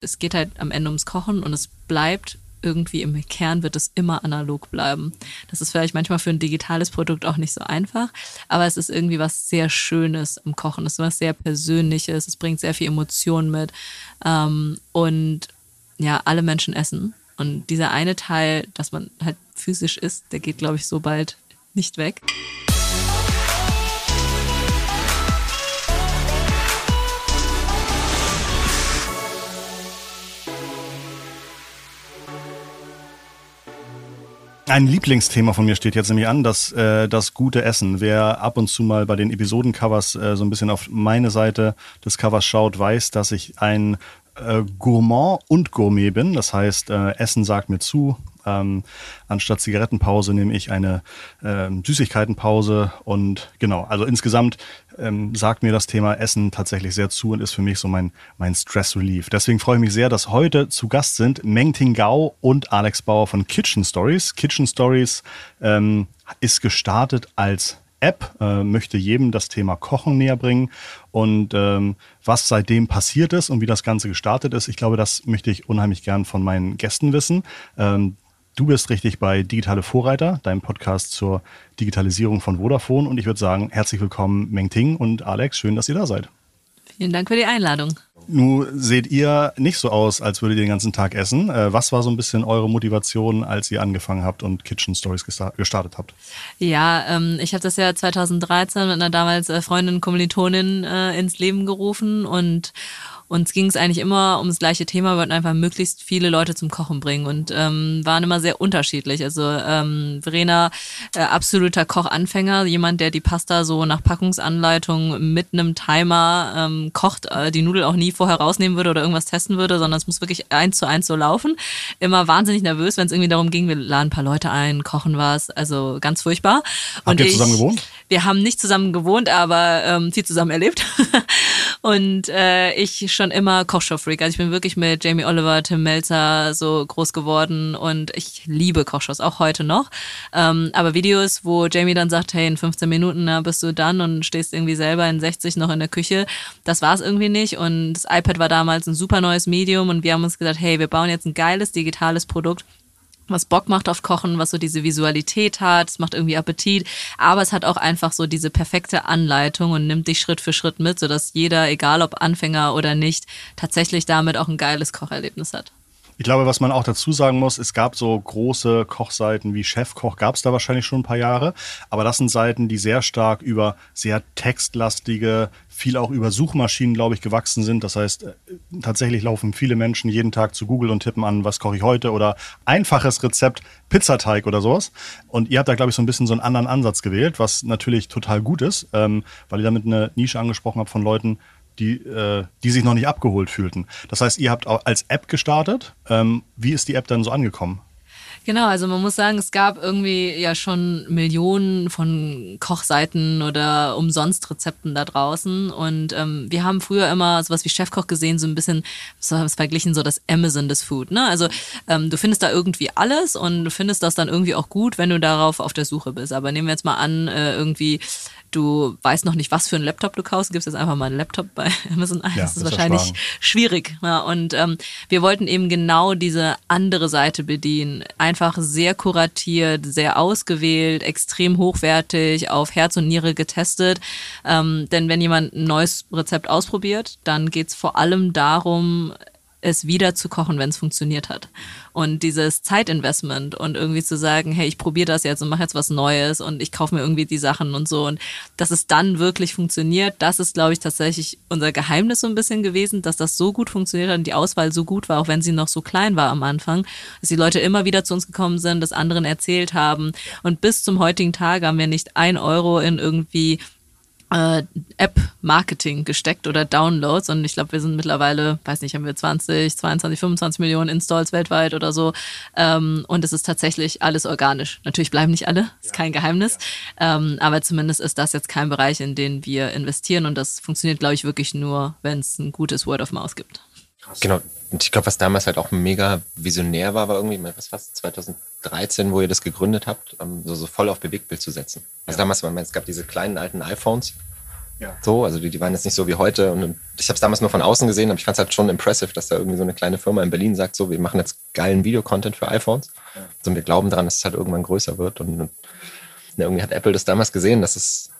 es geht halt am Ende ums Kochen und es bleibt irgendwie im Kern wird es immer analog bleiben. Das ist vielleicht manchmal für ein digitales Produkt auch nicht so einfach, aber es ist irgendwie was sehr Schönes im Kochen. Es ist was sehr Persönliches, es bringt sehr viel Emotionen mit ähm, und ja, alle Menschen essen. Und dieser eine Teil, dass man halt physisch isst, der geht, glaube ich, so bald nicht weg. Ein Lieblingsthema von mir steht jetzt nämlich an, das, äh, das gute Essen. Wer ab und zu mal bei den Episodencovers äh, so ein bisschen auf meine Seite des Covers schaut, weiß, dass ich ein äh, Gourmand und Gourmet bin. Das heißt, äh, Essen sagt mir zu, ähm, anstatt Zigarettenpause nehme ich eine ähm, Süßigkeitenpause und genau, also insgesamt ähm, sagt mir das Thema Essen tatsächlich sehr zu und ist für mich so mein, mein Stress Relief. Deswegen freue ich mich sehr, dass heute zu Gast sind Meng Ting Gao und Alex Bauer von Kitchen Stories. Kitchen Stories ähm, ist gestartet als App, äh, möchte jedem das Thema Kochen näher bringen und ähm, was seitdem passiert ist und wie das Ganze gestartet ist. Ich glaube, das möchte ich unheimlich gern von meinen Gästen wissen. Ähm, Du bist richtig bei Digitale Vorreiter, deinem Podcast zur Digitalisierung von Vodafone. Und ich würde sagen, herzlich willkommen Meng Ting und Alex. Schön, dass ihr da seid. Vielen Dank für die Einladung. Nun seht ihr nicht so aus, als würdet ihr den ganzen Tag essen. Äh, was war so ein bisschen eure Motivation, als ihr angefangen habt und Kitchen Stories gestartet habt? Ja, ähm, ich habe das ja 2013 mit einer damals äh, Freundin, Kommilitonin äh, ins Leben gerufen und uns ging es eigentlich immer um das gleiche Thema, wir wollten einfach möglichst viele Leute zum Kochen bringen und ähm, waren immer sehr unterschiedlich. Also ähm, Verena, äh, absoluter Kochanfänger, jemand, der die Pasta so nach Packungsanleitung mit einem Timer ähm, kocht, äh, die Nudel auch nie vorher rausnehmen würde oder irgendwas testen würde, sondern es muss wirklich eins zu eins so laufen. Immer wahnsinnig nervös, wenn es irgendwie darum ging, wir laden ein paar Leute ein, kochen was, also ganz furchtbar. Habt und ihr ich, zusammen gewohnt? Wir haben nicht zusammen gewohnt, aber ähm, viel zusammen erlebt. und äh, ich schon immer Kochshow-Freak. Also ich bin wirklich mit Jamie Oliver, Tim Melzer so groß geworden und ich liebe Kochshows, auch heute noch. Ähm, aber Videos, wo Jamie dann sagt, hey, in 15 Minuten na, bist du dann und stehst irgendwie selber in 60 noch in der Küche, das war es irgendwie nicht. Und das iPad war damals ein super neues Medium und wir haben uns gesagt, hey, wir bauen jetzt ein geiles digitales Produkt was Bock macht auf Kochen, was so diese Visualität hat, es macht irgendwie Appetit, aber es hat auch einfach so diese perfekte Anleitung und nimmt dich Schritt für Schritt mit, sodass jeder, egal ob Anfänger oder nicht, tatsächlich damit auch ein geiles Kocherlebnis hat. Ich glaube, was man auch dazu sagen muss, es gab so große Kochseiten wie Chefkoch, gab es da wahrscheinlich schon ein paar Jahre. Aber das sind Seiten, die sehr stark über sehr textlastige, viel auch über Suchmaschinen, glaube ich, gewachsen sind. Das heißt, äh, tatsächlich laufen viele Menschen jeden Tag zu Google und tippen an, was koche ich heute oder einfaches Rezept, Pizzateig oder sowas. Und ihr habt da, glaube ich, so ein bisschen so einen anderen Ansatz gewählt, was natürlich total gut ist, ähm, weil ihr damit eine Nische angesprochen habt von Leuten, die, äh, die sich noch nicht abgeholt fühlten. Das heißt, ihr habt auch als App gestartet. Ähm, wie ist die App dann so angekommen? Genau, also man muss sagen, es gab irgendwie ja schon Millionen von Kochseiten oder Umsonstrezepten da draußen. Und ähm, wir haben früher immer sowas wie Chefkoch gesehen, so ein bisschen, so haben es verglichen, so das Amazon des Food. Ne? Also ähm, du findest da irgendwie alles und du findest das dann irgendwie auch gut, wenn du darauf auf der Suche bist. Aber nehmen wir jetzt mal an, äh, irgendwie du weißt noch nicht, was für einen Laptop du kaufst, gibst jetzt einfach mal einen Laptop bei Amazon ein. Ja, das ist wahrscheinlich schwierig. Ja, und ähm, wir wollten eben genau diese andere Seite bedienen. Einfach sehr kuratiert, sehr ausgewählt, extrem hochwertig, auf Herz und Niere getestet. Ähm, denn wenn jemand ein neues Rezept ausprobiert, dann geht's vor allem darum, es wieder zu kochen, wenn es funktioniert hat. Und dieses Zeitinvestment und irgendwie zu sagen, hey, ich probiere das jetzt und mache jetzt was Neues und ich kaufe mir irgendwie die Sachen und so. Und dass es dann wirklich funktioniert, das ist, glaube ich, tatsächlich unser Geheimnis so ein bisschen gewesen, dass das so gut funktioniert hat und die Auswahl so gut war, auch wenn sie noch so klein war am Anfang, dass die Leute immer wieder zu uns gekommen sind, das anderen erzählt haben. Und bis zum heutigen Tag haben wir nicht ein Euro in irgendwie äh, App-Marketing gesteckt oder Downloads. Und ich glaube, wir sind mittlerweile, weiß nicht, haben wir 20, 22, 25 Millionen Installs weltweit oder so. Ähm, und es ist tatsächlich alles organisch. Natürlich bleiben nicht alle, ist kein Geheimnis, ähm, aber zumindest ist das jetzt kein Bereich, in den wir investieren. Und das funktioniert, glaube ich, wirklich nur, wenn es ein gutes Word of Mouth gibt. Genau, und ich glaube, was damals halt auch mega visionär war, war irgendwie, was war 2013, wo ihr das gegründet habt, um so, so voll auf Bewegtbild zu setzen. Also ja. damals, es gab diese kleinen alten iPhones Ja. So, also die, die waren jetzt nicht so wie heute. Und ich habe es damals nur von außen gesehen, aber ich fand es halt schon impressive, dass da irgendwie so eine kleine Firma in Berlin sagt, so, wir machen jetzt geilen Videocontent für iPhones. Ja. Und wir glauben daran, dass es halt irgendwann größer wird. Und, und ja, irgendwie hat Apple das damals gesehen, dass es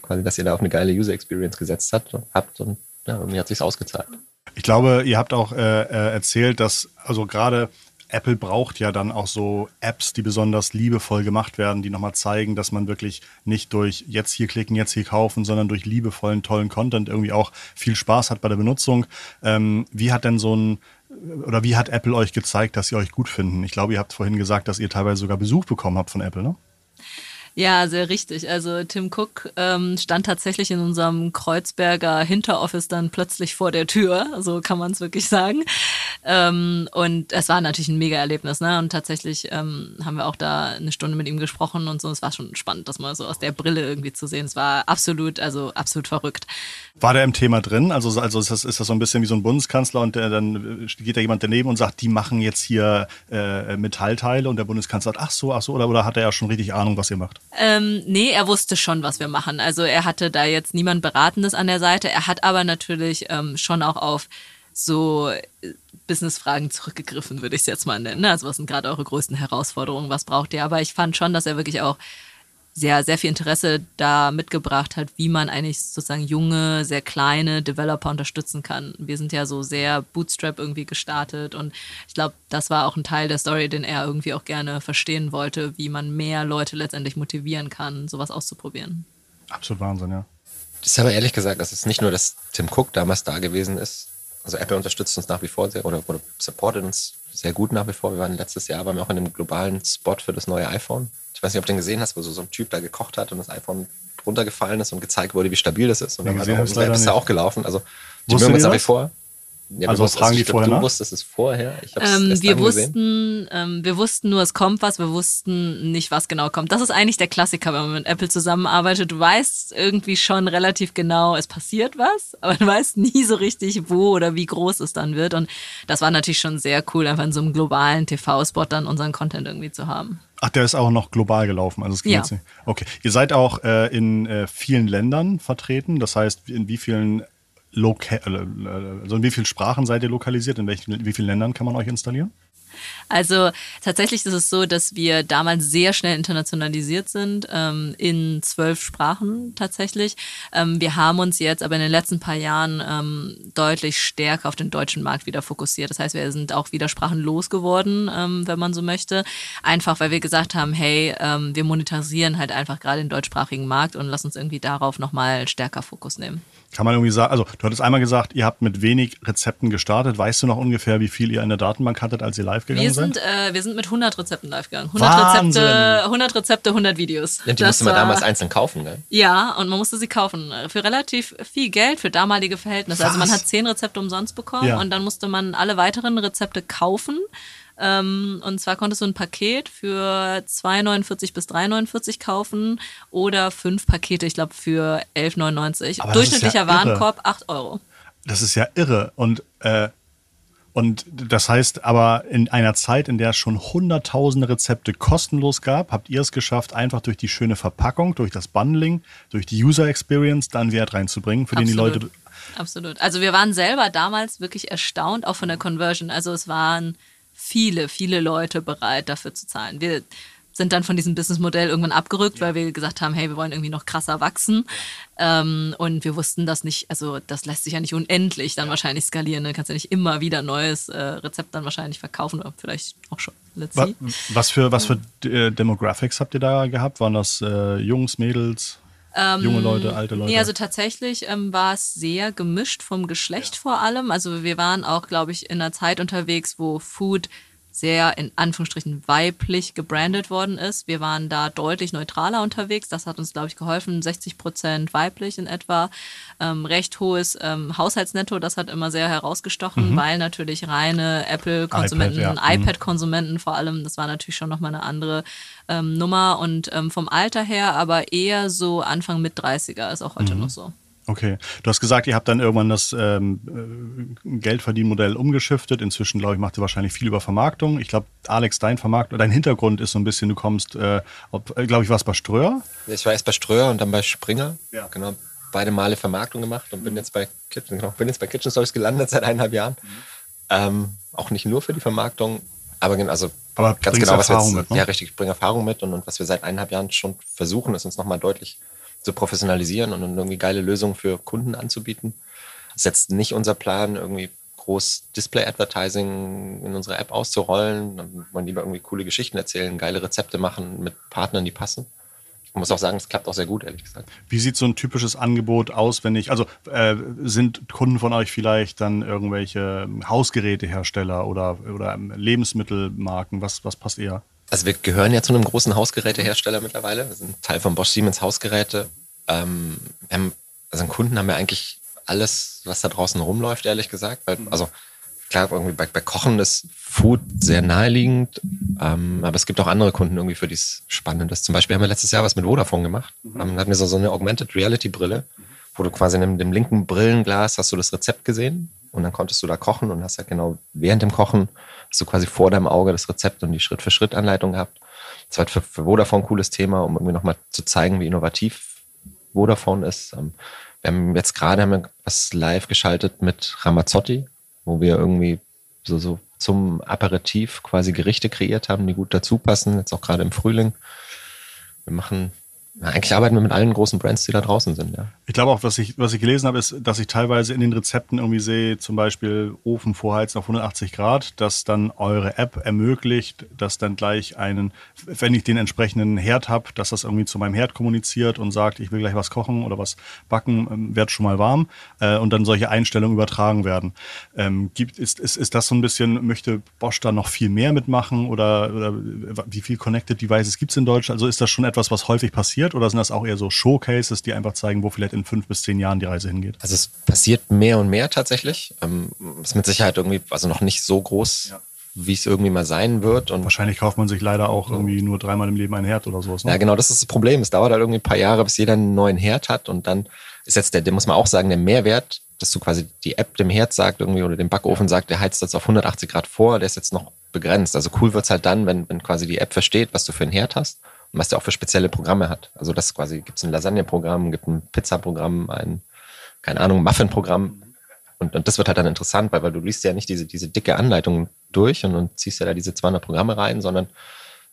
quasi, dass ihr da auf eine geile User Experience gesetzt hat, habt und ja, irgendwie hat sich's ausgezahlt. Ich glaube, ihr habt auch äh, äh erzählt, dass also gerade Apple braucht ja dann auch so Apps, die besonders liebevoll gemacht werden, die nochmal zeigen, dass man wirklich nicht durch jetzt hier klicken, jetzt hier kaufen, sondern durch liebevollen, tollen Content irgendwie auch viel Spaß hat bei der Benutzung. Ähm, wie hat denn so ein oder wie hat Apple euch gezeigt, dass sie euch gut finden? Ich glaube, ihr habt vorhin gesagt, dass ihr teilweise sogar Besuch bekommen habt von Apple, ne? Ja, sehr richtig. Also Tim Cook ähm, stand tatsächlich in unserem Kreuzberger Hinteroffice dann plötzlich vor der Tür, so kann man es wirklich sagen. Ähm, und es war natürlich ein Mega-Erlebnis, ne? Und tatsächlich ähm, haben wir auch da eine Stunde mit ihm gesprochen und so. Es war schon spannend, das mal so aus der Brille irgendwie zu sehen. Es war absolut, also absolut verrückt. War der im Thema drin? Also, also ist, das, ist das so ein bisschen wie so ein Bundeskanzler und der, dann geht da jemand daneben und sagt, die machen jetzt hier äh, Metallteile und der Bundeskanzler sagt, ach so, ach so, oder, oder hat er ja schon richtig Ahnung, was ihr macht? Ähm, nee, er wusste schon, was wir machen. Also er hatte da jetzt niemand Beratendes an der Seite. Er hat aber natürlich ähm, schon auch auf so äh, Businessfragen zurückgegriffen, würde ich es jetzt mal nennen. Also was sind gerade eure größten Herausforderungen? Was braucht ihr? Aber ich fand schon, dass er wirklich auch sehr, sehr viel Interesse da mitgebracht hat, wie man eigentlich sozusagen junge, sehr kleine Developer unterstützen kann. Wir sind ja so sehr Bootstrap irgendwie gestartet und ich glaube, das war auch ein Teil der Story, den er irgendwie auch gerne verstehen wollte, wie man mehr Leute letztendlich motivieren kann, sowas auszuprobieren. Absolut Wahnsinn, ja. Das ist aber ehrlich gesagt, dass es nicht nur, dass Tim Cook damals da gewesen ist. Also Apple unterstützt uns nach wie vor sehr oder, oder supportet uns sehr gut nach wie vor. Wir waren letztes Jahr, waren wir auch in einem globalen Spot für das neue iPhone. Ich weiß nicht, ob du den gesehen hast, wo so, so ein Typ da gekocht hat und das iPhone runtergefallen ist und gezeigt wurde, wie stabil das ist. Und dann ja, also, ist da auch gelaufen. Also die mögen uns nach wie vor. Ja, also was fragen die vorher Du nach? wusstest es vorher. Ich ähm, wir wussten, ähm, wir wussten nur, es kommt was. Wir wussten nicht, was genau kommt. Das ist eigentlich der Klassiker, wenn man mit Apple zusammenarbeitet. Du weißt irgendwie schon relativ genau, es passiert was, aber du weißt nie so richtig, wo oder wie groß es dann wird. Und das war natürlich schon sehr cool, einfach in so einem globalen TV-Spot dann unseren Content irgendwie zu haben. Ach, der ist auch noch global gelaufen. Also es geht ja. jetzt nicht. Okay. Ihr seid auch äh, in äh, vielen Ländern vertreten. Das heißt, in wie vielen Loka äh, also in wie vielen Sprachen seid ihr lokalisiert? In welchen, in wie vielen Ländern kann man euch installieren? Also tatsächlich ist es so, dass wir damals sehr schnell internationalisiert sind, ähm, in zwölf Sprachen tatsächlich. Ähm, wir haben uns jetzt aber in den letzten paar Jahren ähm, deutlich stärker auf den deutschen Markt wieder fokussiert. Das heißt, wir sind auch wieder sprachenlos geworden, ähm, wenn man so möchte. Einfach, weil wir gesagt haben, hey, ähm, wir monetarisieren halt einfach gerade den deutschsprachigen Markt und lass uns irgendwie darauf nochmal stärker Fokus nehmen. Kann man irgendwie sagen, also du hattest einmal gesagt, ihr habt mit wenig Rezepten gestartet. Weißt du noch ungefähr, wie viel ihr in der Datenbank hattet, als ihr live gegangen wir sind, seid? Äh, wir sind mit 100 Rezepten live gegangen. 100 Rezepte, 100 Rezepte, 100 Videos. Ja, die musste man damals einzeln kaufen, gell? Ja, und man musste sie kaufen. Für relativ viel Geld, für damalige Verhältnisse. Was? Also man hat 10 Rezepte umsonst bekommen ja. und dann musste man alle weiteren Rezepte kaufen. Ähm, und zwar konntest du ein Paket für 2,49 bis 3,49 kaufen oder fünf Pakete, ich glaube, für 11,99. Durchschnittlicher ja Warenkorb 8 Euro. Das ist ja irre. Und, äh, und das heißt aber, in einer Zeit, in der es schon hunderttausende Rezepte kostenlos gab, habt ihr es geschafft, einfach durch die schöne Verpackung, durch das Bundling, durch die User Experience da einen Wert reinzubringen, für Absolut. den die Leute. Absolut. Also wir waren selber damals wirklich erstaunt, auch von der Conversion. Also es waren viele, viele Leute bereit, dafür zu zahlen. Wir sind dann von diesem Businessmodell irgendwann abgerückt, ja. weil wir gesagt haben, hey, wir wollen irgendwie noch krasser wachsen. Ja. Ähm, und wir wussten das nicht, also das lässt sich ja nicht unendlich dann ja. wahrscheinlich skalieren. Du ne? kannst ja nicht immer wieder ein neues äh, Rezept dann wahrscheinlich verkaufen oder vielleicht auch schon. Let's see. Was für, was für äh, Demographics habt ihr da gehabt? Waren das äh, Jungs, Mädels? Ähm, Junge Leute, alte Leute? Nee, also tatsächlich ähm, war es sehr gemischt vom Geschlecht vor allem. Also wir waren auch, glaube ich, in einer Zeit unterwegs, wo Food sehr in Anführungsstrichen weiblich gebrandet worden ist. Wir waren da deutlich neutraler unterwegs. Das hat uns, glaube ich, geholfen. 60 Prozent weiblich in etwa. Ähm, recht hohes ähm, Haushaltsnetto, das hat immer sehr herausgestochen, mhm. weil natürlich reine Apple-Konsumenten, iPad, ja. Mhm. iPad-Konsumenten vor allem, das war natürlich schon nochmal eine andere ähm, Nummer. Und ähm, vom Alter her aber eher so Anfang mit 30er ist auch heute mhm. noch so. Okay. Du hast gesagt, ihr habt dann irgendwann das ähm, äh, Geldverdienmodell umgeschiftet. Inzwischen, glaube ich, macht ihr wahrscheinlich viel über Vermarktung. Ich glaube, Alex, dein Vermarktung, dein Hintergrund ist so ein bisschen, du kommst, äh, äh glaube ich, warst bei Ströer? Ich war erst bei Ströer und dann bei Springer. Ja. Genau. beide Male Vermarktung gemacht und bin jetzt bei Kitchen, genau, bin jetzt bei Kitchen Stories gelandet seit eineinhalb Jahren. Ähm, auch nicht nur für die Vermarktung, aber, also aber ganz genau, was Erfahrung wir jetzt, mit, ne? ja richtig, ich bringe Erfahrung mit und, und was wir seit eineinhalb Jahren schon versuchen, ist uns nochmal deutlich zu professionalisieren und irgendwie geile Lösungen für Kunden anzubieten. Das ist jetzt nicht unser Plan, irgendwie groß Display-Advertising in unsere App auszurollen. Dann wollen lieber irgendwie coole Geschichten erzählen, geile Rezepte machen mit Partnern, die passen. Ich muss auch sagen, es klappt auch sehr gut, ehrlich gesagt. Wie sieht so ein typisches Angebot aus, wenn ich, also äh, sind Kunden von euch vielleicht dann irgendwelche Hausgerätehersteller oder, oder Lebensmittelmarken? Was, was passt eher? Also wir gehören ja zu einem großen Hausgerätehersteller mittlerweile. Wir sind Teil von Bosch Siemens Hausgeräte. Ähm, haben, also einen Kunden haben wir eigentlich alles, was da draußen rumläuft, ehrlich gesagt. Weil, also klar, irgendwie bei, bei Kochen ist Food sehr naheliegend, ähm, aber es gibt auch andere Kunden irgendwie, für die es spannend ist. Zum Beispiel haben wir letztes Jahr was mit Vodafone gemacht. Mhm. Ähm, hatten wir so, so eine Augmented Reality Brille, wo du quasi in dem linken Brillenglas hast du das Rezept gesehen und dann konntest du da kochen und hast ja genau während dem Kochen hast du quasi vor deinem Auge das Rezept und die Schritt-für-Schritt-Anleitung gehabt. Das war für, für Vodafone ein cooles Thema, um irgendwie nochmal zu zeigen, wie innovativ Vodafone ist. Ähm, wir haben jetzt gerade haben wir was live geschaltet mit Ramazzotti, wo wir irgendwie so, so zum Aperitif quasi Gerichte kreiert haben, die gut dazu passen, jetzt auch gerade im Frühling. Wir machen eigentlich arbeiten wir mit allen großen Brands, die da draußen sind, ja. Ich glaube auch, was ich, was ich gelesen habe, ist, dass ich teilweise in den Rezepten irgendwie sehe, zum Beispiel Ofen vorheizen auf 180 Grad, dass dann eure App ermöglicht, dass dann gleich einen, wenn ich den entsprechenden Herd habe, dass das irgendwie zu meinem Herd kommuniziert und sagt, ich will gleich was kochen oder was backen, ähm, wird schon mal warm äh, und dann solche Einstellungen übertragen werden. Ähm, gibt, ist, ist, ist das so ein bisschen, möchte Bosch da noch viel mehr mitmachen oder, oder wie viel Connected Devices gibt es in Deutschland? Also ist das schon etwas, was häufig passiert? Passiert oder sind das auch eher so Showcases, die einfach zeigen, wo vielleicht in fünf bis zehn Jahren die Reise hingeht? Also es passiert mehr und mehr tatsächlich. Ähm, ist mit Sicherheit irgendwie, also noch nicht so groß, ja. wie es irgendwie mal sein wird. Und Wahrscheinlich kauft man sich leider auch irgendwie nur dreimal im Leben einen Herd oder sowas. Ne? Ja, genau, das ist das Problem. Es dauert halt irgendwie ein paar Jahre, bis jeder einen neuen Herd hat und dann ist jetzt der, der muss man auch sagen, der Mehrwert, dass du quasi die App dem Herd sagt irgendwie oder dem Backofen sagt, der heizt jetzt auf 180 Grad vor, der ist jetzt noch begrenzt. Also cool wird's halt dann, wenn, wenn quasi die App versteht, was du für einen Herd hast was der auch für spezielle Programme hat. Also das quasi gibt es ein Lasagne-Programm, gibt ein Pizza-Programm, ein, keine Ahnung, Muffin-Programm. Und, und das wird halt dann interessant, weil, weil du liest ja nicht diese, diese dicke Anleitung durch und, und ziehst ja da diese 200 Programme rein, sondern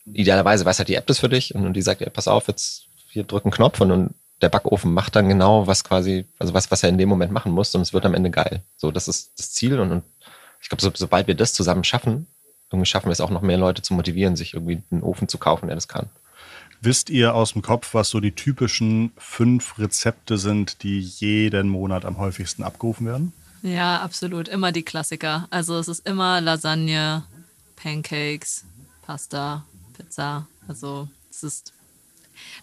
idealerweise weiß halt die App das für dich und, und die sagt, ja, pass auf, jetzt hier drücken Knopf und, und der Backofen macht dann genau, was quasi, also was, was er in dem Moment machen muss und es wird am Ende geil. So, das ist das Ziel und, und ich glaube, so, sobald wir das zusammen schaffen, irgendwie schaffen wir es auch noch mehr Leute zu motivieren, sich irgendwie einen Ofen zu kaufen, der das kann. Wisst ihr aus dem Kopf, was so die typischen fünf Rezepte sind, die jeden Monat am häufigsten abgerufen werden? Ja, absolut. Immer die Klassiker. Also es ist immer Lasagne, Pancakes, Pasta, Pizza. Also es ist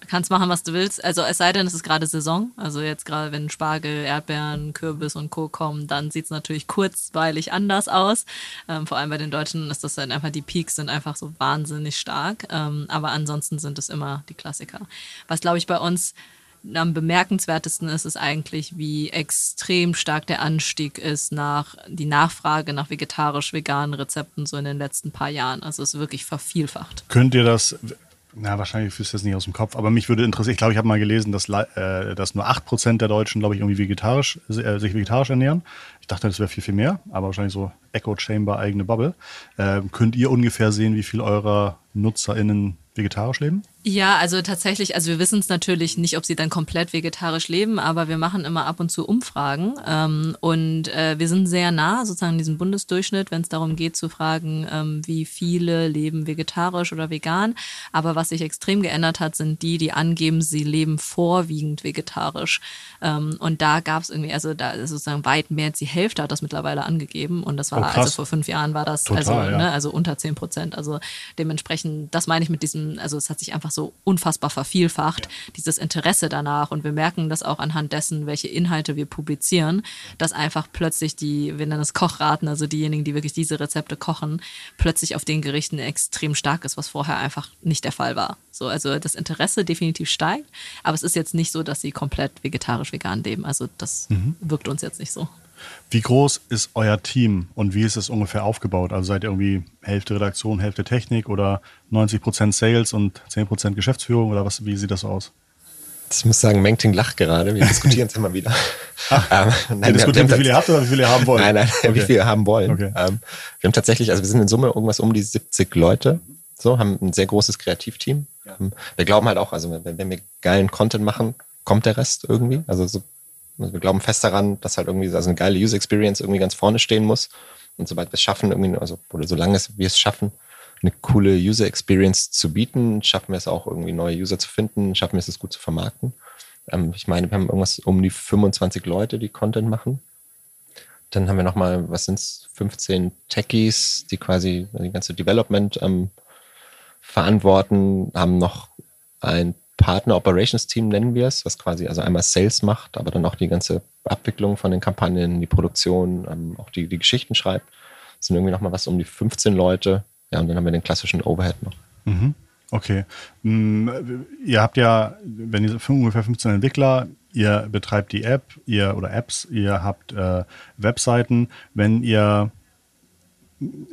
Du kannst machen, was du willst. Also es sei denn, es ist gerade Saison. Also jetzt gerade, wenn Spargel, Erdbeeren, Kürbis und Co. kommen, dann sieht es natürlich kurzweilig anders aus. Ähm, vor allem bei den Deutschen ist das dann einfach, die Peaks sind einfach so wahnsinnig stark. Ähm, aber ansonsten sind es immer die Klassiker. Was, glaube ich, bei uns am bemerkenswertesten ist es eigentlich, wie extrem stark der Anstieg ist nach die Nachfrage nach vegetarisch-veganen Rezepten so in den letzten paar Jahren. Also es ist wirklich vervielfacht. Könnt ihr das na, wahrscheinlich fühlst du das nicht aus dem Kopf. Aber mich würde interessieren, ich glaube, ich habe mal gelesen, dass, äh, dass nur 8% der Deutschen, glaube ich, irgendwie vegetarisch, äh, sich vegetarisch ernähren. Ich dachte, das wäre viel, viel mehr, aber wahrscheinlich so Echo Chamber, eigene Bubble. Äh, könnt ihr ungefähr sehen, wie viel eurer NutzerInnen vegetarisch leben? Ja, also tatsächlich, also wir wissen es natürlich nicht, ob sie dann komplett vegetarisch leben, aber wir machen immer ab und zu Umfragen ähm, und äh, wir sind sehr nah sozusagen diesem Bundesdurchschnitt, wenn es darum geht zu fragen, ähm, wie viele leben vegetarisch oder vegan. Aber was sich extrem geändert hat, sind die, die angeben, sie leben vorwiegend vegetarisch. Ähm, und da gab es irgendwie, also da ist sozusagen weit mehr als die Hälfte hat das mittlerweile angegeben und das war oh, also vor fünf Jahren war das Total, also, ja. ne, also unter zehn Prozent. Also dementsprechend, das meine ich mit diesem, also es hat sich einfach so unfassbar vervielfacht, ja. dieses Interesse danach. Und wir merken das auch anhand dessen, welche Inhalte wir publizieren, dass einfach plötzlich die, wir nennen es Kochraten, also diejenigen, die wirklich diese Rezepte kochen, plötzlich auf den Gerichten extrem stark ist, was vorher einfach nicht der Fall war. So, also das Interesse definitiv steigt, aber es ist jetzt nicht so, dass sie komplett vegetarisch vegan leben. Also das mhm. wirkt uns jetzt nicht so. Wie groß ist euer Team und wie ist es ungefähr aufgebaut? Also seid ihr irgendwie Hälfte Redaktion, Hälfte Technik oder 90 Prozent Sales und 10 Prozent Geschäftsführung oder was, wie sieht das aus? Ich muss sagen, Mengting lacht gerade. Wir diskutieren es immer wieder. ähm, nein, wir diskutieren, wie viele ihr habt oder wie viele ihr haben wollen? Nein, nein, okay. wie viele ihr haben wollen. Okay. Ähm, wir haben tatsächlich, also wir sind in Summe irgendwas um die 70 Leute. So, haben ein sehr großes Kreativteam. Ja. Ähm, wir glauben halt auch, also wenn, wenn wir geilen Content machen, kommt der Rest irgendwie. Also, so, also wir glauben fest daran, dass halt irgendwie also eine geile User Experience irgendwie ganz vorne stehen muss. Und sobald wir es schaffen, irgendwie, also, oder solange wir es schaffen, eine coole User Experience zu bieten, schaffen wir es auch irgendwie neue User zu finden, schaffen wir es, es gut zu vermarkten. Ähm, ich meine, wir haben irgendwas um die 25 Leute, die Content machen. Dann haben wir nochmal, was sind es, 15 Techies, die quasi die ganze Development ähm, verantworten, haben noch ein Partner Operations Team, nennen wir es, was quasi also einmal Sales macht, aber dann auch die ganze Abwicklung von den Kampagnen, die Produktion, ähm, auch die, die Geschichten schreibt. Das sind irgendwie nochmal was um die 15 Leute. Ja, und dann haben wir den klassischen Overhead noch. Mhm. Okay. Mm, ihr habt ja, wenn ihr ungefähr 15 Entwickler, ihr betreibt die App, ihr oder Apps, ihr habt äh, Webseiten. Wenn ihr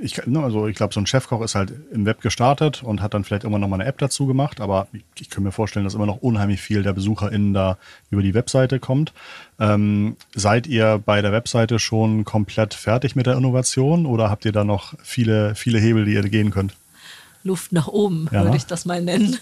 ich, ne, also ich glaube, so ein Chefkoch ist halt im Web gestartet und hat dann vielleicht irgendwann nochmal eine App dazu gemacht, aber ich, ich kann mir vorstellen, dass immer noch unheimlich viel der BesucherInnen da über die Webseite kommt. Ähm, seid ihr bei der Webseite schon komplett fertig mit der Innovation oder habt ihr da noch viele, viele Hebel, die ihr gehen könnt? Luft nach oben, ja. würde ich das mal nennen.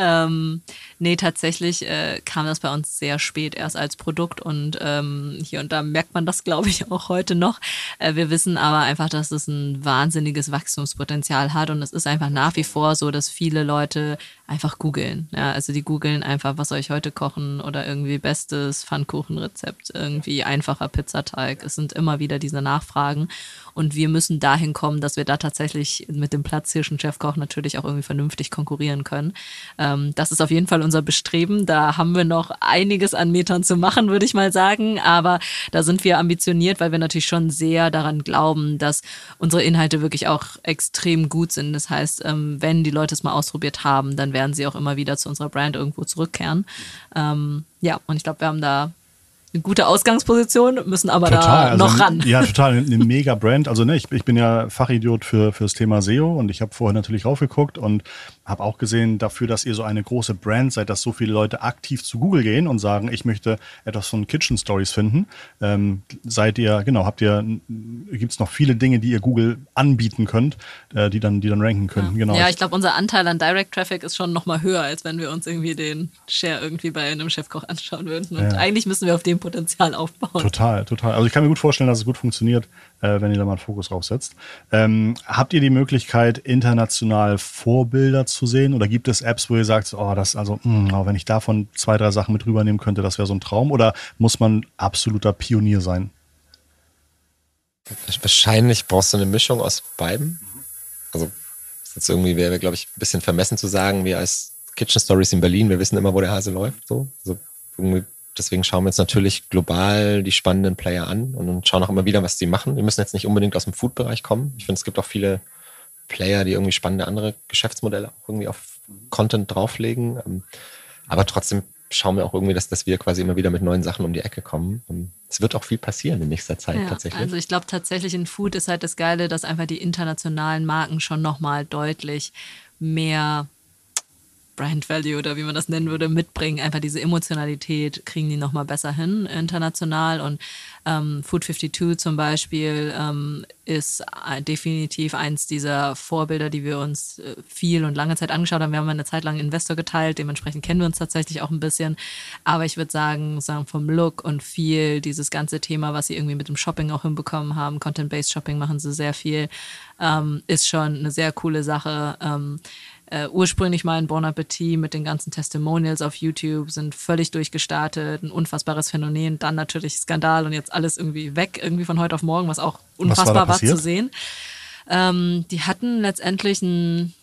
Ähm, nee, tatsächlich äh, kam das bei uns sehr spät erst als Produkt und ähm, hier und da merkt man das, glaube ich, auch heute noch. Äh, wir wissen aber einfach, dass es ein wahnsinniges Wachstumspotenzial hat und es ist einfach nach wie vor so, dass viele Leute einfach googeln. Ja, also die googeln einfach, was soll ich heute kochen oder irgendwie bestes Pfannkuchenrezept, irgendwie einfacher Pizzateig. Es sind immer wieder diese Nachfragen und wir müssen dahin kommen, dass wir da tatsächlich mit dem Platzhirschen Chefkoch natürlich auch irgendwie vernünftig konkurrieren können. Ähm, das ist auf jeden Fall unser Bestreben. Da haben wir noch einiges an Metern zu machen, würde ich mal sagen. Aber da sind wir ambitioniert, weil wir natürlich schon sehr daran glauben, dass unsere Inhalte wirklich auch extrem gut sind. Das heißt, ähm, wenn die Leute es mal ausprobiert haben, dann werden sie auch immer wieder zu unserer Brand irgendwo zurückkehren. Ähm, ja, und ich glaube, wir haben da eine gute Ausgangsposition, müssen aber total, da noch also, ran. Ja, total, eine mega Brand. Also ne, ich, ich bin ja Fachidiot für, für das Thema SEO und ich habe vorher natürlich raufgeguckt und habe auch gesehen, dafür, dass ihr so eine große Brand seid, dass so viele Leute aktiv zu Google gehen und sagen, ich möchte etwas von Kitchen Stories finden. Ähm, seid ihr, genau, habt ihr, gibt es noch viele Dinge, die ihr Google anbieten könnt, äh, die dann, die dann ranken können. Ja, genau. ja ich glaube, unser Anteil an Direct Traffic ist schon nochmal höher, als wenn wir uns irgendwie den Share irgendwie bei einem Chefkoch anschauen würden. Und ja. eigentlich müssen wir auf dem Potenzial aufbauen. Total, total. Also ich kann mir gut vorstellen, dass es gut funktioniert, äh, wenn ihr da mal einen Fokus drauf setzt. Ähm, habt ihr die Möglichkeit, international Vorbilder zu sehen? Oder gibt es Apps, wo ihr sagt, oh, das, also, mh, hm, wenn ich davon zwei, drei Sachen mit rübernehmen könnte, das wäre so ein Traum? Oder muss man absoluter Pionier sein? Wahrscheinlich brauchst du eine Mischung aus beiden. Also, jetzt irgendwie wäre, glaube ich, ein bisschen vermessen zu sagen, wir als Kitchen Stories in Berlin, wir wissen immer, wo der Hase läuft. So. Also deswegen schauen wir uns natürlich global die spannenden Player an und schauen auch immer wieder, was die machen. Wir müssen jetzt nicht unbedingt aus dem Food-Bereich kommen. Ich finde, es gibt auch viele Player, die irgendwie spannende andere Geschäftsmodelle auch irgendwie auf Content drauflegen. Ähm, aber trotzdem schauen wir auch irgendwie, dass, dass wir quasi immer wieder mit neuen Sachen um die Ecke kommen. Ähm, es wird auch viel passieren in nächster Zeit ja, tatsächlich. Also ich glaube tatsächlich in Food ist halt das Geile, dass einfach die internationalen Marken schon nochmal deutlich mehr Brand Value oder wie man das nennen würde, mitbringen. Einfach diese Emotionalität kriegen die nochmal besser hin international. Und ähm, Food 52 zum Beispiel ähm, ist äh, definitiv eins dieser Vorbilder, die wir uns äh, viel und lange Zeit angeschaut haben. Wir haben eine Zeit lang Investor geteilt, dementsprechend kennen wir uns tatsächlich auch ein bisschen. Aber ich würde sagen, sagen vom Look und viel dieses ganze Thema, was sie irgendwie mit dem Shopping auch hinbekommen haben, Content-Based Shopping machen sie sehr viel, ähm, ist schon eine sehr coole Sache. Ähm, äh, ursprünglich mal in Bon Appetit mit den ganzen Testimonials auf YouTube, sind völlig durchgestartet, ein unfassbares Phänomen, dann natürlich Skandal und jetzt alles irgendwie weg, irgendwie von heute auf morgen, was auch unfassbar was war, war zu sehen. Ähm, die hatten letztendlich ein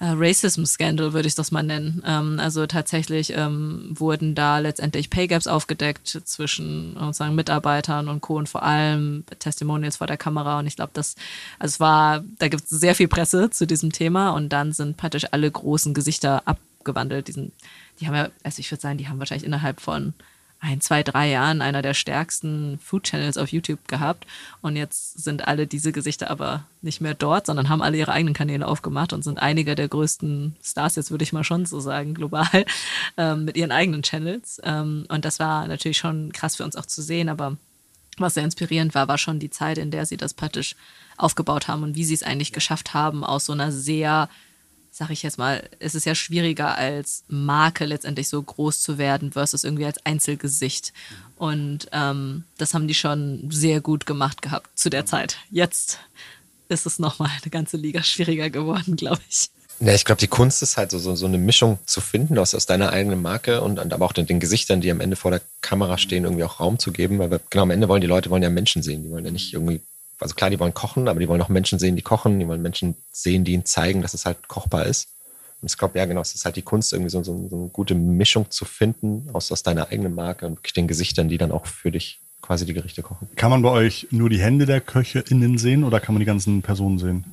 äh, Racism-Scandal, würde ich das mal nennen. Ähm, also tatsächlich ähm, wurden da letztendlich Pay Gaps aufgedeckt zwischen sozusagen Mitarbeitern und Co. und vor allem Testimonials vor der Kamera. Und ich glaube, das, also es war, da gibt es sehr viel Presse zu diesem Thema und dann sind praktisch alle großen Gesichter abgewandelt. Diesen, die haben ja, also ich würde sagen, die haben wahrscheinlich innerhalb von ein, zwei, drei Jahren einer der stärksten Food Channels auf YouTube gehabt. Und jetzt sind alle diese Gesichter aber nicht mehr dort, sondern haben alle ihre eigenen Kanäle aufgemacht und sind einige der größten Stars, jetzt würde ich mal schon so sagen, global, ähm, mit ihren eigenen Channels. Ähm, und das war natürlich schon krass für uns auch zu sehen, aber was sehr inspirierend war, war schon die Zeit, in der sie das praktisch aufgebaut haben und wie sie es eigentlich geschafft haben, aus so einer sehr sag ich jetzt mal, es ist ja schwieriger als Marke letztendlich so groß zu werden versus irgendwie als Einzelgesicht. Und ähm, das haben die schon sehr gut gemacht gehabt zu der Zeit. Jetzt ist es nochmal eine ganze Liga schwieriger geworden, glaube ich. Ja, ich glaube, die Kunst ist halt so, so, so eine Mischung zu finden aus, aus deiner eigenen Marke und, und aber auch den, den Gesichtern, die am Ende vor der Kamera stehen, irgendwie auch Raum zu geben. Weil wir, genau am Ende wollen die Leute wollen ja Menschen sehen. Die wollen ja nicht irgendwie also klar, die wollen kochen, aber die wollen auch Menschen sehen, die kochen, die wollen Menschen sehen, die ihnen zeigen, dass es halt kochbar ist. Und ich glaube, ja, genau, es ist halt die Kunst, irgendwie so, so, so, eine gute Mischung zu finden aus, aus deiner eigenen Marke und den Gesichtern, die dann auch für dich quasi die Gerichte kochen. Kann man bei euch nur die Hände der Köche innen sehen oder kann man die ganzen Personen sehen?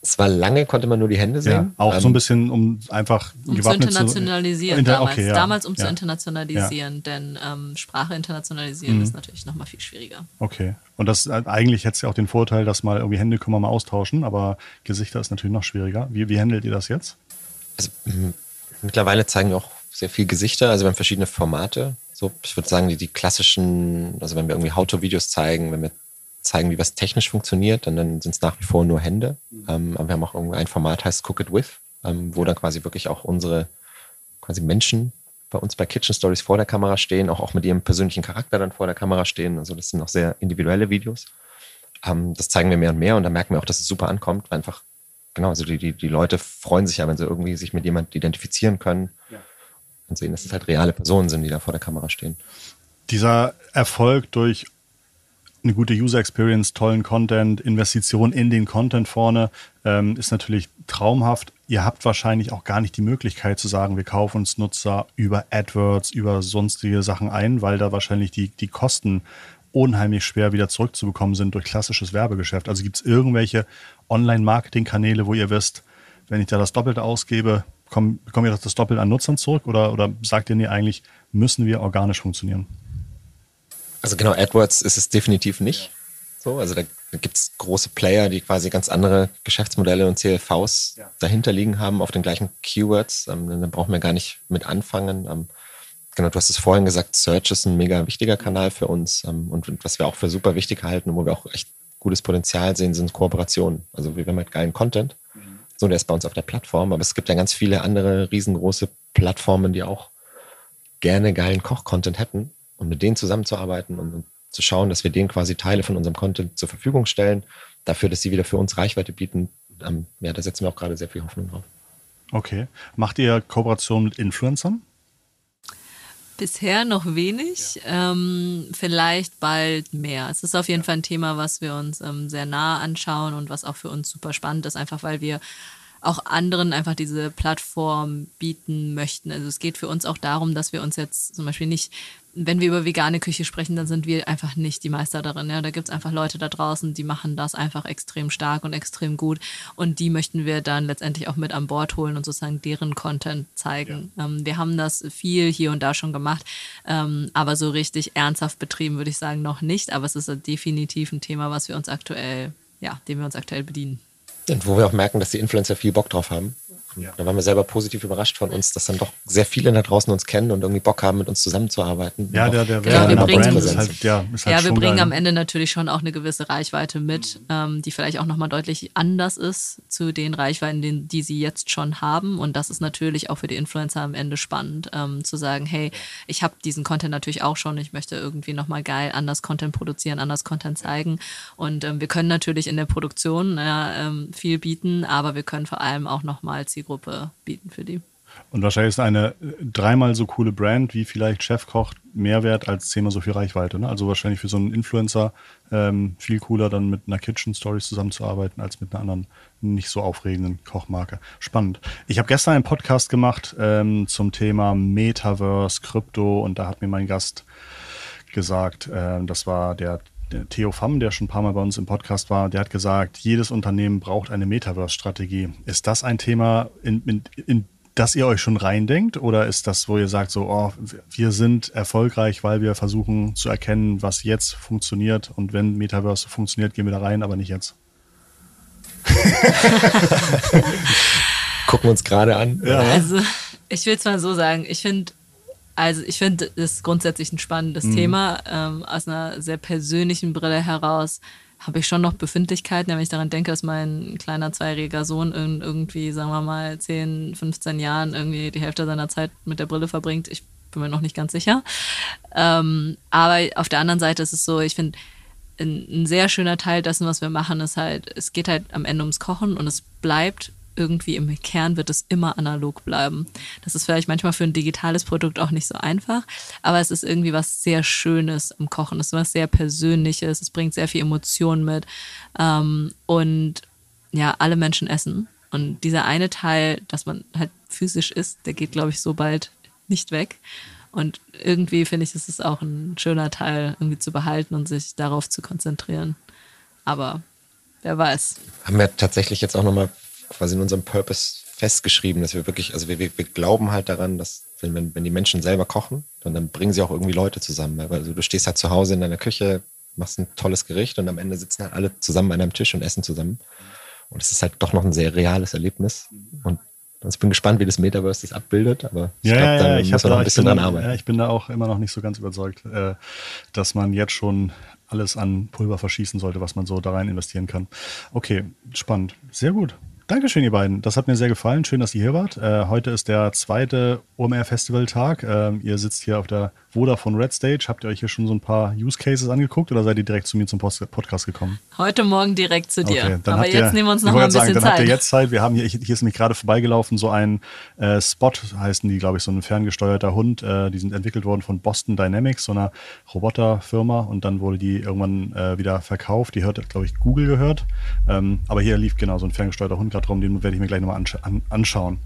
Es war lange, konnte man nur die Hände sehen. Ja, auch ähm, so ein bisschen, um einfach um zu internationalisieren zu, inter, damals. Okay, ja. damals um ja. zu internationalisieren, denn ähm, Sprache internationalisieren Mhm. ist natürlich nochmal viel schwieriger. Okay. Und das äh, eigentlich hätte es ja auch den Vorteil, dass mal irgendwie Hände können wir mal austauschen, aber Gesichter ist natürlich noch schwieriger. Wie, wie handelt ihr das jetzt? Also, mittlerweile zeigen wir auch sehr viel Gesichter, also wir haben verschiedene Formate. So, ich würde sagen, die, die klassischen, also wenn wir irgendwie How-to-Videos zeigen, wenn wir zeigen, wie was technisch funktioniert, dann, dann sind es nach wie vor nur Hände. Ähm, aber wir haben auch irgendwie ein Format, heißt Cook It With, ähm, wo dann quasi wirklich auch unsere quasi Menschen bei uns bei Kitchen Stories vor der Kamera stehen, auch, auch mit ihrem persönlichen Charakter dann vor der Kamera stehen. Also das sind auch sehr individuelle Videos. Ähm, das zeigen wir mehr und mehr und da merken wir auch, dass es super ankommt, weil einfach, genau, also die, die, die Leute freuen sich ja, wenn sie irgendwie sich mit jemandem identifizieren können und sehen, dass es halt reale Personen sind, die da vor der Kamera stehen. Dieser Erfolg durch eine gute User Experience, tollen Content, Investition in den Content vorne ähm, ist natürlich traumhaft. Ihr habt wahrscheinlich auch gar nicht die Möglichkeit zu sagen, wir kaufen uns Nutzer über AdWords, über sonstige Sachen ein, weil da wahrscheinlich die, die Kosten unheimlich schwer wieder zurückzubekommen sind durch klassisches Werbegeschäft. Also gibt es irgendwelche Online-Marketing-Kanäle, wo ihr wisst, wenn ich da das Doppelte ausgebe, komm, bekomme ich das Doppelte an Nutzern zurück? Oder, oder sagt ihr, nee, eigentlich müssen wir organisch funktionieren? Also genau, AdWords ist es definitiv nicht. So, also da gibt es große Player, die quasi ganz andere Geschäftsmodelle und CLVs Ja. dahinter liegen haben auf den gleichen Keywords. Ähm, da brauchen wir gar nicht mit anfangen. Ähm, genau, du hast es vorhin gesagt, Search ist ein mega wichtiger Kanal für uns. Ähm, und, und was wir auch für super wichtig halten und wo wir auch echt gutes Potenzial sehen, sind Kooperationen. Also wir haben halt geilen Content. So, der ist bei uns auf der Plattform, aber es gibt ja ganz viele andere riesengroße Plattformen, die auch gerne geilen Koch-Content hätten und mit denen zusammenzuarbeiten und, zu schauen, dass wir denen quasi Teile von unserem Content zur Verfügung stellen, dafür, dass sie wieder für uns Reichweite bieten. Ähm, ja, da setzen wir auch gerade sehr viel Hoffnung drauf. Okay. Macht ihr Kooperation mit Influencern? Bisher noch wenig, ähm, vielleicht bald mehr. Es ist auf jeden Fall ein Thema, was wir uns ähm, sehr nah anschauen und was auch für uns super spannend ist, einfach weil wir auch anderen einfach diese Plattform bieten möchten. Also es geht für uns auch darum, dass wir uns jetzt zum Beispiel nicht, wenn wir über vegane Küche sprechen, dann sind wir einfach nicht die Meister darin. Ja? Da gibt es einfach Leute da draußen, die machen das einfach extrem stark und extrem gut. Und die möchten wir dann letztendlich auch mit an Bord holen und sozusagen deren Content zeigen. Ähm, wir haben das viel hier und da schon gemacht, ähm, aber so richtig ernsthaft betrieben würde ich sagen noch nicht. Aber es ist definitiv ein Thema, was wir uns aktuell, ja, dem wir uns aktuell bedienen. Und wo wir auch merken, dass die Influencer viel Bock drauf haben. Ja. Da waren wir selber positiv überrascht von uns, dass dann doch sehr viele da draußen uns kennen und irgendwie Bock haben, mit uns zusammenzuarbeiten. Ja, der, der Genau, gerne wir bringen- Brand ist halt, ja, ist halt ja, wir bringen am Ende natürlich schon auch eine gewisse Reichweite mit, ähm, die vielleicht auch nochmal deutlich anders ist zu den Reichweiten, den, die sie jetzt schon haben. Und das ist natürlich auch für die Influencer am Ende spannend, ähm, zu sagen, hey, ich habe diesen Content natürlich auch schon, ich möchte irgendwie nochmal geil anders Content produzieren, anders Content zeigen. Und ähm, wir können natürlich in der Produktion ja, ähm, viel bieten, aber wir können vor allem auch nochmal Zielgruppe bieten für die. Und wahrscheinlich ist eine äh, dreimal so coole Brand wie vielleicht Chefkoch mehr wert als zehnmal so viel Reichweite. Ne? Also wahrscheinlich für so einen Influencer ähm, viel cooler, dann mit einer Kitchen Stories zusammenzuarbeiten, als mit einer anderen nicht so aufregenden Kochmarke. Spannend. Ich habe gestern einen Podcast gemacht ähm, zum Thema Metaverse, Krypto und da hat mir mein Gast gesagt, äh, das war der, der Theo Pham, der schon ein paar Mal bei uns im Podcast war, der hat gesagt, jedes Unternehmen braucht eine Metaverse-Strategie. Ist das ein Thema, in, in, in dass ihr euch schon reindenkt oder ist das, wo ihr sagt, so, oh, wir sind erfolgreich, weil wir versuchen zu erkennen, was jetzt funktioniert und wenn Metaverse funktioniert, gehen wir da rein, aber nicht jetzt? Gucken wir uns gerade an. Ja. Also, ich will es mal so sagen, ich finde also ich finde es grundsätzlich ein spannendes mhm. Thema. Ähm, aus einer sehr persönlichen Brille heraus habe ich schon noch Befindlichkeiten, wenn ich daran denke, dass mein kleiner zweijähriger Sohn irgendwie, sagen wir mal, 10, 15 Jahren irgendwie die Hälfte seiner Zeit mit der Brille verbringt. Ich bin mir noch nicht ganz sicher. Ähm, aber auf der anderen Seite ist es so, ich finde, ein, ein sehr schöner Teil dessen, was wir machen, ist halt, es geht halt am Ende ums Kochen und es bleibt irgendwie im Kern wird es immer analog bleiben. Das ist vielleicht manchmal für ein digitales Produkt auch nicht so einfach, aber es ist irgendwie was sehr Schönes im Kochen. Es ist was sehr Persönliches. Es bringt sehr viel Emotion mit. Ähm, und ja, alle Menschen essen. Und dieser eine Teil, dass man halt physisch isst, der geht, glaube ich, so bald nicht weg. Und irgendwie finde ich, ist es auch ein schöner Teil, irgendwie zu behalten und sich darauf zu konzentrieren. Aber wer weiß. Haben wir tatsächlich jetzt auch nochmal quasi in unserem Purpose festgeschrieben, dass wir wirklich, also wir, wir, wir glauben halt daran, dass wenn, wenn die Menschen selber kochen, dann, dann bringen sie auch irgendwie Leute zusammen. Also du stehst halt zu Hause in deiner Küche, machst ein tolles Gericht und am Ende sitzen halt alle zusammen an einem Tisch und essen zusammen. Und es ist halt doch noch ein sehr reales Erlebnis. Und ich bin gespannt, wie das Metaverse das abbildet, aber ich ja, glaube, da ja, ich muss man noch ein bisschen bin, dran arbeiten. Ja, ich bin da auch immer noch nicht so ganz überzeugt, äh, dass man jetzt schon alles an Pulver verschießen sollte, was man so da rein investieren kann. Okay, spannend. Sehr gut. Dankeschön, ihr beiden. Das hat mir sehr gefallen. Schön, dass ihr hier wart. Äh, heute ist der zweite OMR Festival Tag. Ähm, ihr sitzt hier auf der Vodafone Red Stage. Habt ihr euch hier schon so ein paar Use Cases angeguckt oder seid ihr direkt zu mir zum Post Podcast gekommen? Heute Morgen direkt zu dir. Okay, Aber jetzt ihr, nehmen wir uns noch mal ein bisschen sagen, dann Zeit. Habt ihr jetzt Zeit. Wir haben hier, hier ist nämlich gerade vorbeigelaufen, so ein äh, Spot heißen die, glaube ich, so ein ferngesteuerter Hund. Äh, die sind entwickelt worden von Boston Dynamics, so einer Roboterfirma. Und dann wurde die irgendwann äh, wieder verkauft. Die hört, glaube ich, Google gehört. Ähm, aber hier lief genau so ein ferngesteuerter Hund gerade rum. Den werde ich mir gleich nochmal ansch an, anschauen.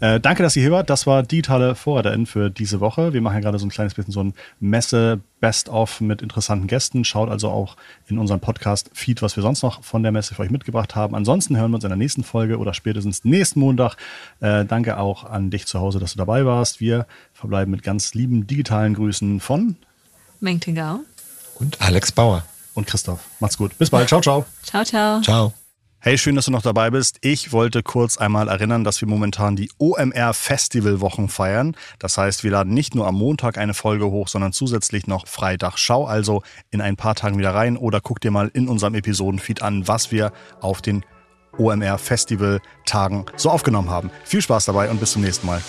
Äh, danke, dass ihr hier wart. Das war digitale VorreiterInnen für diese Woche. Wir machen ja gerade so ein kleines bisschen so ein Messe Best-of mit interessanten Gästen. Schaut also auch in unserem Podcast-Feed, was wir sonst noch von der Messe für euch mitgebracht haben. Ansonsten hören wir uns in der nächsten Folge oder spätestens nächsten Montag. Äh, danke auch an dich zu Hause, dass du dabei warst. Wir verbleiben mit ganz lieben digitalen Grüßen von Meng Tingao und Alex Bauer und Christoph. Macht's gut. Bis bald. Ciao, ciao. Ciao, ciao. Ciao. Hey, schön, dass du noch dabei bist. Ich wollte kurz einmal erinnern, dass wir momentan die OMR Festivalwochen feiern. Das heißt, wir laden nicht nur am Montag eine Folge hoch, sondern zusätzlich noch Freitag. Schau also in ein paar Tagen wieder rein oder guck dir mal in unserem Episodenfeed an, was wir auf den OMR Festival Tagen so aufgenommen haben. Viel Spaß dabei und bis zum nächsten Mal.